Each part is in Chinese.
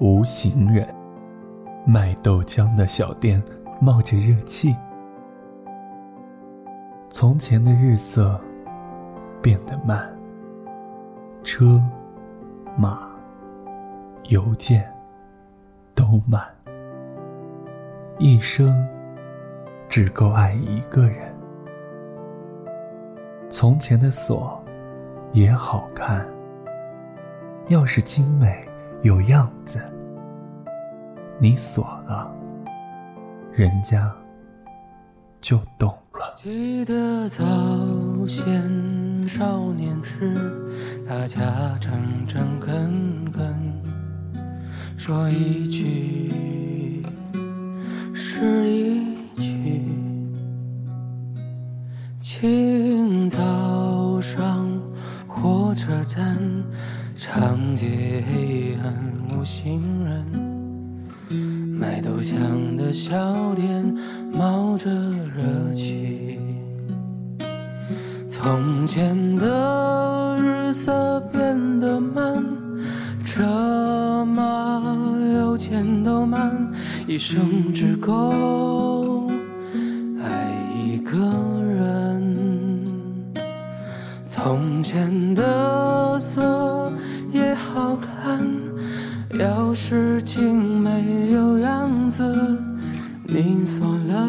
无行人，卖豆浆的小店冒着热气。从前的日色变得慢，车马。邮件都慢，一生只够爱一个人。从前的锁也好看，钥匙精美有样子。你锁了，人家就懂了。记得早先少年时，大家诚诚恳恳。说一句是一句。清早上火车站，长街黑暗无行人，卖豆浆的小店冒着热气。从前的日色变得慢，车马。邮件都慢，一生只够爱一个人。从前的好看，钥匙竟没有样子，你锁了，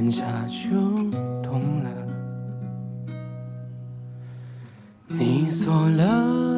人家就懂了。你锁了。